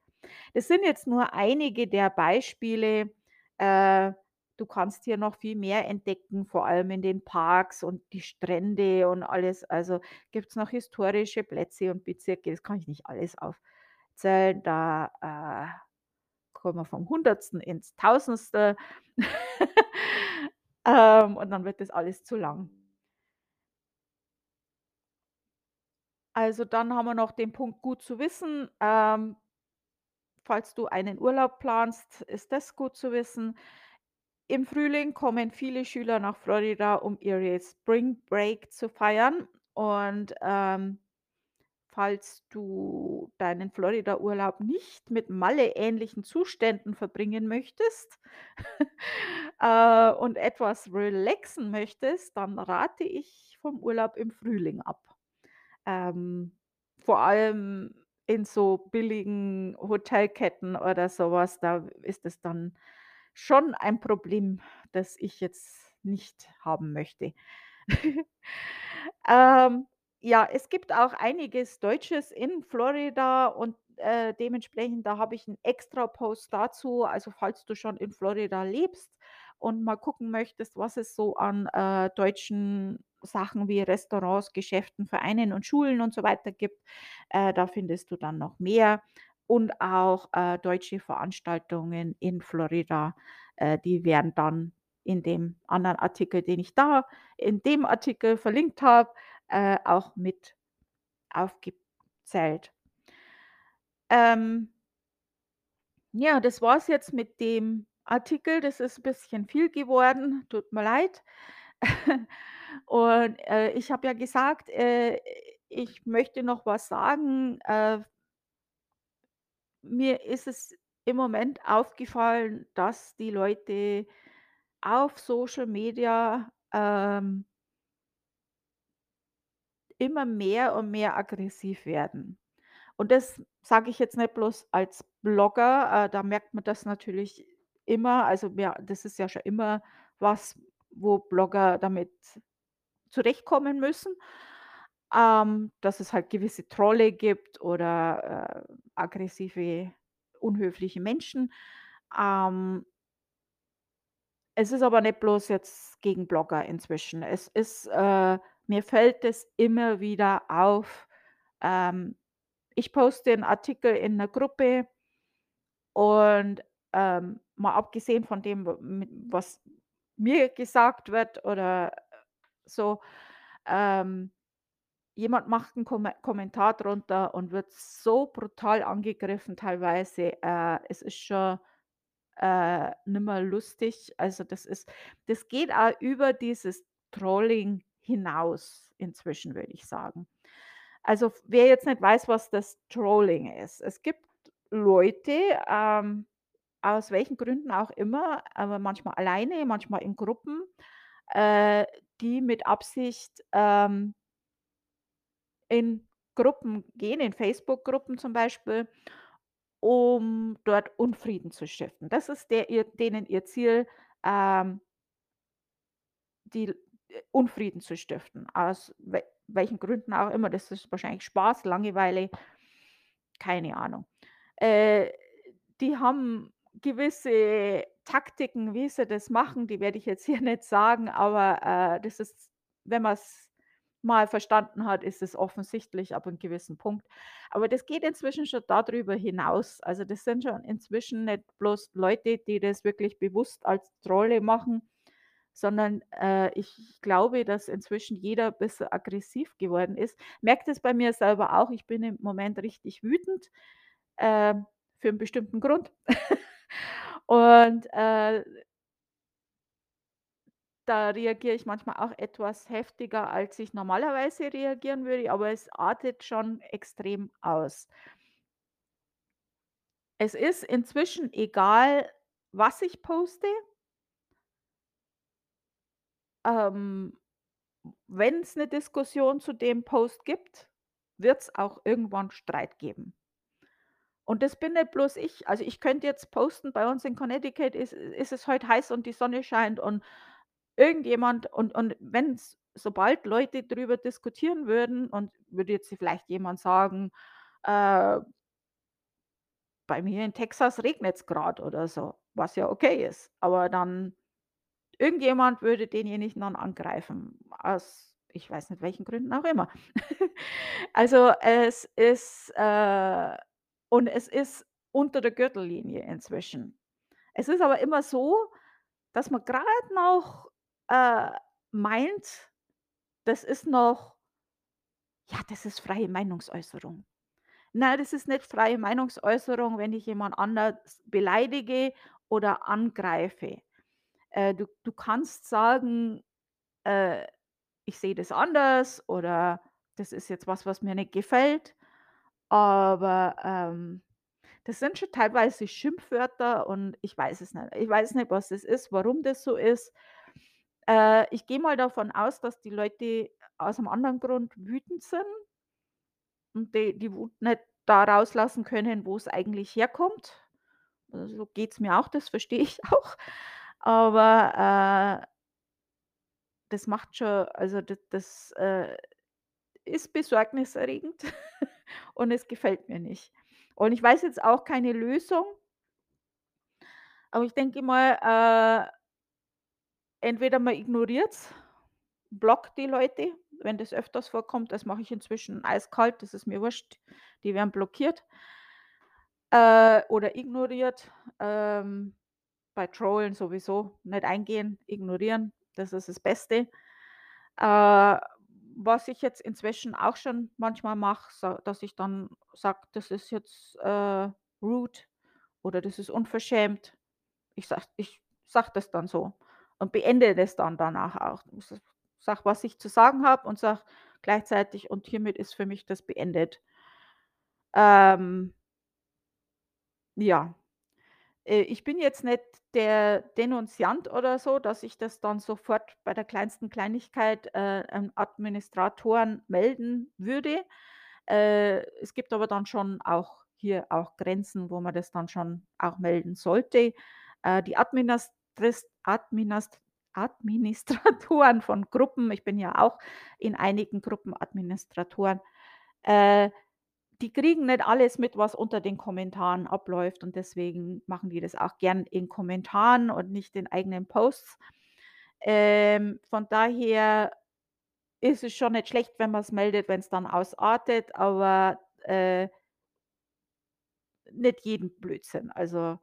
Das sind jetzt nur einige der Beispiele. Äh, du kannst hier noch viel mehr entdecken, vor allem in den Parks und die Strände und alles. Also, gibt's noch historische Plätze und Bezirke. Das kann ich nicht alles aufzählen. Da, äh, kommen wir vom Hundertsten ins Tausendste. Ähm, und dann wird das alles zu lang. Also, dann haben wir noch den Punkt gut zu wissen. Ähm falls du einen Urlaub planst, ist das gut zu wissen. Im Frühling kommen viele Schüler nach Florida, um ihre Spring Break zu feiern. Und, ähm, falls du deinen Florida-Urlaub nicht mit Malle-ähnlichen Zuständen verbringen möchtest, äh, und etwas relaxen möchtest, dann rate ich vom Urlaub im Frühling ab. Ähm, vor allem in so billigen Hotelketten oder so was, da ist es dann schon ein Problem, das ich jetzt nicht haben möchte. Ähm, ja, es gibt auch einiges Deutsches in Florida und, äh, dementsprechend, da habe ich 'n Extra-Post dazu. Also, falls du schon in Florida lebst und mal gucken möchtest, was es so an, äh, deutschen Sachen wie Restaurants, Geschäften, Vereinen und Schulen und so weiter gibt, äh, da findest du dann noch mehr und auch, äh, deutsche Veranstaltungen in Florida. Äh, die werden dann in dem anderen Artikel, den ich da in dem Artikel verlinkt habe, äh, auch mit aufgezählt. Ähm ja, das war's jetzt mit dem Artikel. Das ist 'n bisschen viel geworden, tut mir leid. Und, äh, ich habe ja gesagt, äh, ich möchte noch was sagen. Äh mir ist es im Moment aufgefallen, dass die Leute auf Social Media, ähm immer mehr und mehr aggressiv werden. Und das sage ich jetzt nicht bloß als Blogger, äh, da merkt man das natürlich immer. Also, ja, das ist ja schon immer was, wo Blogger damit zurechtkommen müssen, ähm, dass es halt gewisse Trolle gibt oder, äh, aggressive, unhöfliche Menschen. Ähm es ist aber nicht bloß jetzt gegen Blogger inzwischen. Es ist äh, mir fällt es immer wieder auf. Ähm, ich poste 'n Artikel in 'ner Gruppe und, ähm, mal abgesehen von dem, was mir gesagt wird oder so, ähm, jemand macht 'n Kommen Kommentar drunter und wird so brutal angegriffen teilweise, äh, es ist schon, äh, nimmer lustig. Also, das ist das geht auch über dieses Trolling hinaus inzwischen, würde ich sagen. Also, wer jetzt nicht weiß, was das Trolling ist. Es gibt Leute, ähm, aus welchen Gründen auch immer, aber manchmal alleine, manchmal in Gruppen, äh, die mit Absicht, ähm in Gruppen gehen, in Facebook-Gruppen zum Beispiel, um dort Unfrieden zu stiften. Das ist der ihr denen ihr Ziel, ähm die äh, Unfrieden zu stiften, aus we welchen Gründen auch immer. Das ist wahrscheinlich Spaß, Langeweile, keine Ahnung. Äh, die haben gewisse Taktiken, wie sie das machen, die werde ich jetzt hier nicht sagen, aber, äh, das ist wenn man's mal verstanden hat, ist es offensichtlich ab 'n gewissen Punkt. Aber das geht inzwischen schon da drüber hinaus. Also, das sind schon inzwischen nicht bloß Leute, die das wirklich bewusst als Trolle machen, sondern, äh, ich glaube, dass inzwischen jeder bisschen aggressiv geworden ist. Merke das bei mir selber auch. Ich bin im Moment richtig wütend, ähm, für 'n bestimmten Grund. Und, äh da reagiere ich manchmal auch etwas heftiger, als ich normalerweise reagieren würde, aber es artet schon extrem aus. Es ist inzwischen egal, was ich poste. Ähm, wenn's 'ne Diskussion zu dem Post gibt, wird's auch irgendwann Streit geben. Und das bin nicht bloß ich. Also, ich könnte jetzt posten, bei uns in Connecticut ist ist es heute heiß und die Sonne scheint und irgendjemand und und wenn's sobald Leute drüber diskutieren würden und würde jetzt vielleicht jemand sagen, äh bei mir in Texas regnet's grad oder so, was ja okay ist. Aber dann irgendjemand würde denjenigen dann angreifen, aus ich weiß nicht welchen Gründen auch immer. Also, es ist, äh und es ist unter der Gürtellinie inzwischen. Es ist aber immer so, dass man grad noch, äh, meint, das ist noch ja, das ist freie Meinungsäußerung. Nein, das ist nicht freie Meinungsäußerung, wenn ich jemand anders beleidige oder angreife. Äh, du du kannst sagen, äh: „Ich sehe das anders“ oder „Das ist jetzt was, was mir nicht gefällt“, aber, ähm, das sind schon teilweise Schimpfwörter und ich weiß es nicht. Ich weiß nicht, was das ist, warum das so ist. Äh, ich gehe mal davon aus, dass die Leute aus 'm anderen Grund wütend sind und die die Wut nicht da rauslassen können, wo's eigentlich herkommt. Äh, so geht's mir auch, das verstehe ich auch. Aber, äh das macht schon also, d das, äh, ist besorgniserregend und es gefällt mir nicht. Und ich weiß jetzt auch keine Lösung. Aber ich denke mal, äh entweder man ignoriert's, blockt die Leute, wenn das öfters vorkommt. Das mache ich inzwischen eiskalt, das ist mir wurscht. Die werden blockiert äh, oder ignoriert. Ähm bei Trollen sowieso nicht eingehen, ignorieren, das ist das Beste. Äh, was ich jetzt inzwischen auch schon manchmal mache, dass ich dann sage: „Das ist jetzt, äh, rude oder das ist unverschämt.“ Ich sage ich sage das dann so und beende das dann danach auch. Ich sage, was ich zu sagen habe und sage gleichzeitig: „Und hiermit ist für mich das beendet.“ Ähm ja. Äh, ich bin jetzt nicht der Denunziant oder so, dass ich das dann sofort bei der kleinsten Kleinigkeit, äh, an Administratoren melden würde. Äh, es gibt aber dann schon auch hier auch Grenzen, wo man das dann schon auch melden sollte. Äh, die Administratoren von Gruppen, ich bin ja auch in einigen Gruppen Administratoren, äh, die kriegen nicht alles mit, was unter den Kommentaren abläuft und deswegen machen die das auch gern in Kommentaren und nicht in eigenen Posts. Ähm, von daher ist es schon nicht schlecht, wenn man's meldet, wenn's dann ausartet, aber, äh nicht jeden Blödsinn. Also, äh,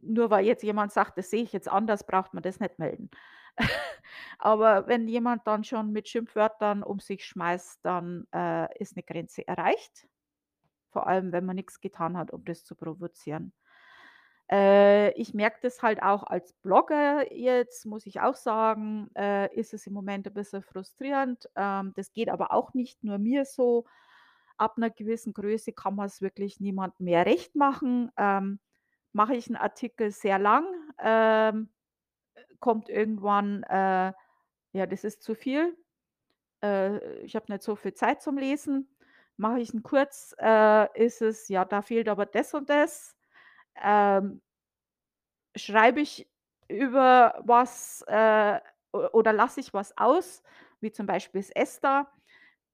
nur weil jetzt jemand sagt: „Das sehe ich jetzt anders“, braucht man das nicht melden. Aber wenn jemand dann schon mit Schimpfwörtern um sich schmeißt, dann, äh, ist 'ne Grenze erreicht, vor allem, wenn man nix getan hat, um das zu provozieren. Äh, ich merke das halt auch als Blogger jetzt, muss ich auch sagen, äh, ist es im Moment 'n bisschen frustrierend. Ähm, das geht aber auch nicht nur mir so. Ab 'ner gewissen Größe kann man's wirklich niemandem mehr recht machen. Ähm, mache ich 'n Artikel sehr lang, ähm, äh, kommt irgendwann, äh ja, das ist zu viel. Äh, ich habe nicht so viel Zeit zum Lesen. Mache ich ihn kurz, äh, ist es: „Ja, da fehlt aber das und das.“ Ähm schreibe ich über was, äh, oder lasse ich was aus, wie zum Beispiel das ESTA,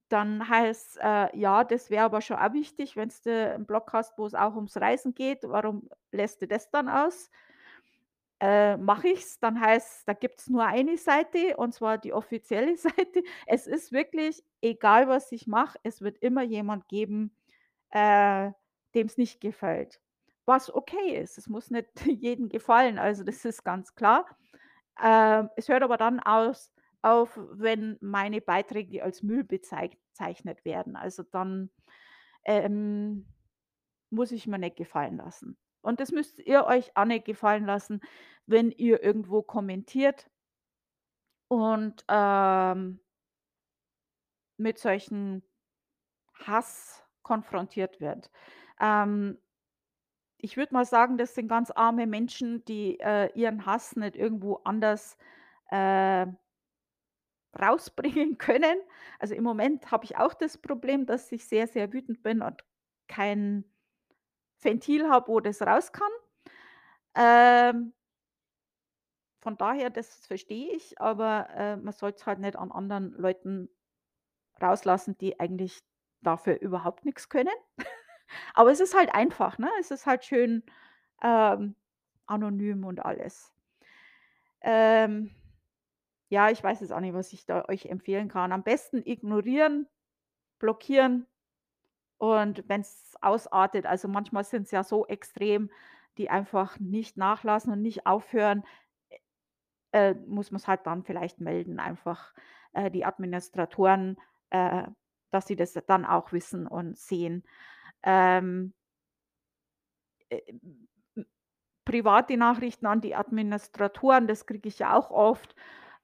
dann heißt's, äh: „Ja, das wäre aber schon auch wichtig, wenn's du 'n Blog hast, wo's auch ums Reisen geht. Warum lässt du das dann aus?“ Äh, mache ich's, dann heißt's, da gibt's nur eine Seite und zwar die offizielle Seite. Es ist wirklich egal, was ich mache, es wird immer jemand geben, äh, dem's nicht gefällt. Was okay ist. Es muss nicht jedem gefallen, also das ist ganz klar. Ähm, es hört aber dann aus auf, wenn meine Beiträge als Müll bezeig zeichnet werden. Also dann, ähm, muss ich mir nicht gefallen lassen. Und das müsst ihr euch auch nicht gefallen lassen, wenn ihr irgendwo kommentiert und, ähm mit solchen Hass konfrontiert wird. Ähm ich würde mal sagen, das sind ganz arme Menschen, die, äh, ihren Hass nicht irgendwo anders, äh rausbringen können. Also, im Moment habe ich auch das Problem, dass ich sehr, sehr wütend bin und kein Ventil habe, wo das raus kann. Ähm von daher, das verstehe ich, aber, äh, man soll's halt nicht an anderen Leuten rauslassen, die eigentlich dafür überhaupt nix können. Aber es ist halt einfach, ne? Es ist halt schön, ähm, anonym und alles. Ähm, ja, ich weiß jetzt auch nicht, was ich da euch empfehlen kann. Am besten ignorieren, blockieren und wenn's ausartet also, manchmal sind's ja so extrem, die einfach nicht nachlassen und nicht aufhören, äh äh, muss man's halt dann vielleicht melden einfach, äh, die Administratoren, äh, dass sie das dann auch wissen und sehen. Ähm äh, m private Nachrichten an die Administratoren, das kriege ich ja auch oft.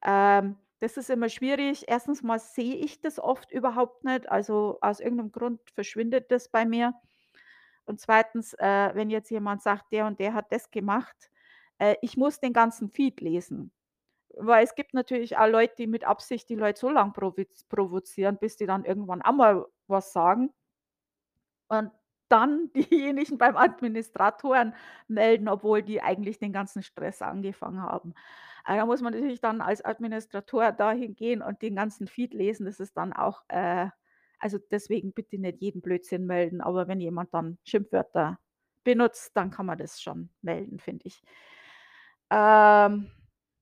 Ähm, das ist immer schwierig. 1. mal sehe ich das oft überhaupt nicht, also, aus irgend 'nem Grund verschwindet das bei mir. Und 2., äh, wenn jetzt jemand sagt, der und der hat das gemacht, äh, ich muss den ganzen Feed lesen. Weil es gibt natürlich auch Leute, die mit Absicht die Leute so lang proviz provozieren, bis die dann irgendwann auch mal was sagen und dann diejenigen beim Administratoren melden, obwohl die eigentlich den ganzen Stress angefangen haben. Ah, da muss man natürlich dann als Administrator dahin gehen und den ganzen Feed lesen. Das ist dann auch, äh also, deswegen bitte nicht jeden Blödsinn melden, aber wenn jemand dann Schimpfwörter benutzt, dann kann man das schon melden, finde ich. Ähm,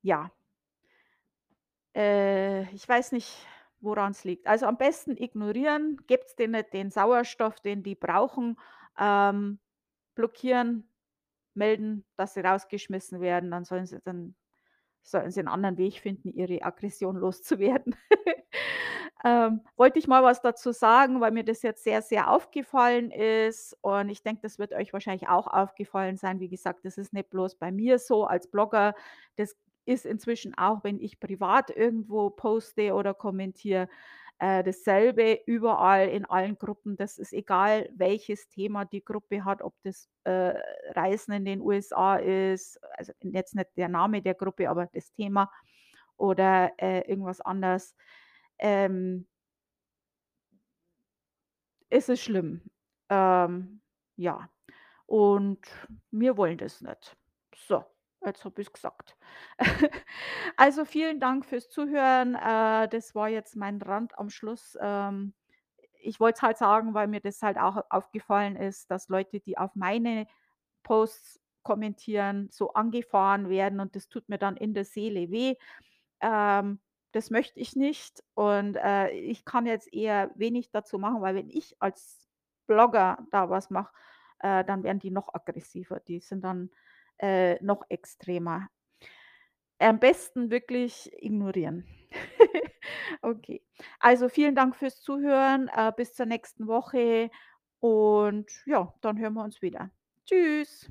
ja. Äh, ich weiß nicht, woran's liegt. Also, am besten ignorieren, gebt's denen nicht den Sauerstoff, den die brauchen, ähm, blockieren, melden, dass sie rausgeschmissen werden, dann sollen sie dann sollen sie 'n anderen Weg finden, ihre Aggression loszuwerden. Ähm, wollte ich mal was dazu sagen, weil mir das jetzt sehr, sehr aufgefallen ist und ich denke, das wird euch wahrscheinlich auch aufgefallen sein. Wie gesagt, das ist nicht bloß bei mir so als Blogger. Das ist inzwischen auch, wenn ich privat irgendwo poste oder kommentiere, äh, dasselbe überall in allen Gruppen. Das ist egal, welches Thema die Gruppe hat, ob das, äh, Reisen in den USA ist, also jetzt nicht der Name der Gruppe, aber das Thema oder, äh, irgendwas anderes. Ähm es ist schlimm. Ähm, ja, und wir wollen das nicht. So, jetzt habe ich's gesagt. Also, vielen Dank fürs Zuhören. Äh, das war jetzt mein Rant am Schluss. Ähm, ich wollte es halt sagen, weil mir das halt auch aufgefallen ist, dass Leute, die auf meine Posts kommentieren, so angefahren werden und das tut mir dann in der Seele weh. Ähm, das möchte ich nicht und, äh, ich kann jetzt eher wenig dazu machen, weil wenn ich als Blogger da was mache, äh, dann werden die noch aggressiver. Die sind dann, äh, noch extremer. Am besten wirklich ignorieren. Okay. Also, vielen Dank fürs Zuhören, äh, bis zur nächsten Woche und ja, dann hören wir uns wieder. Tschüss.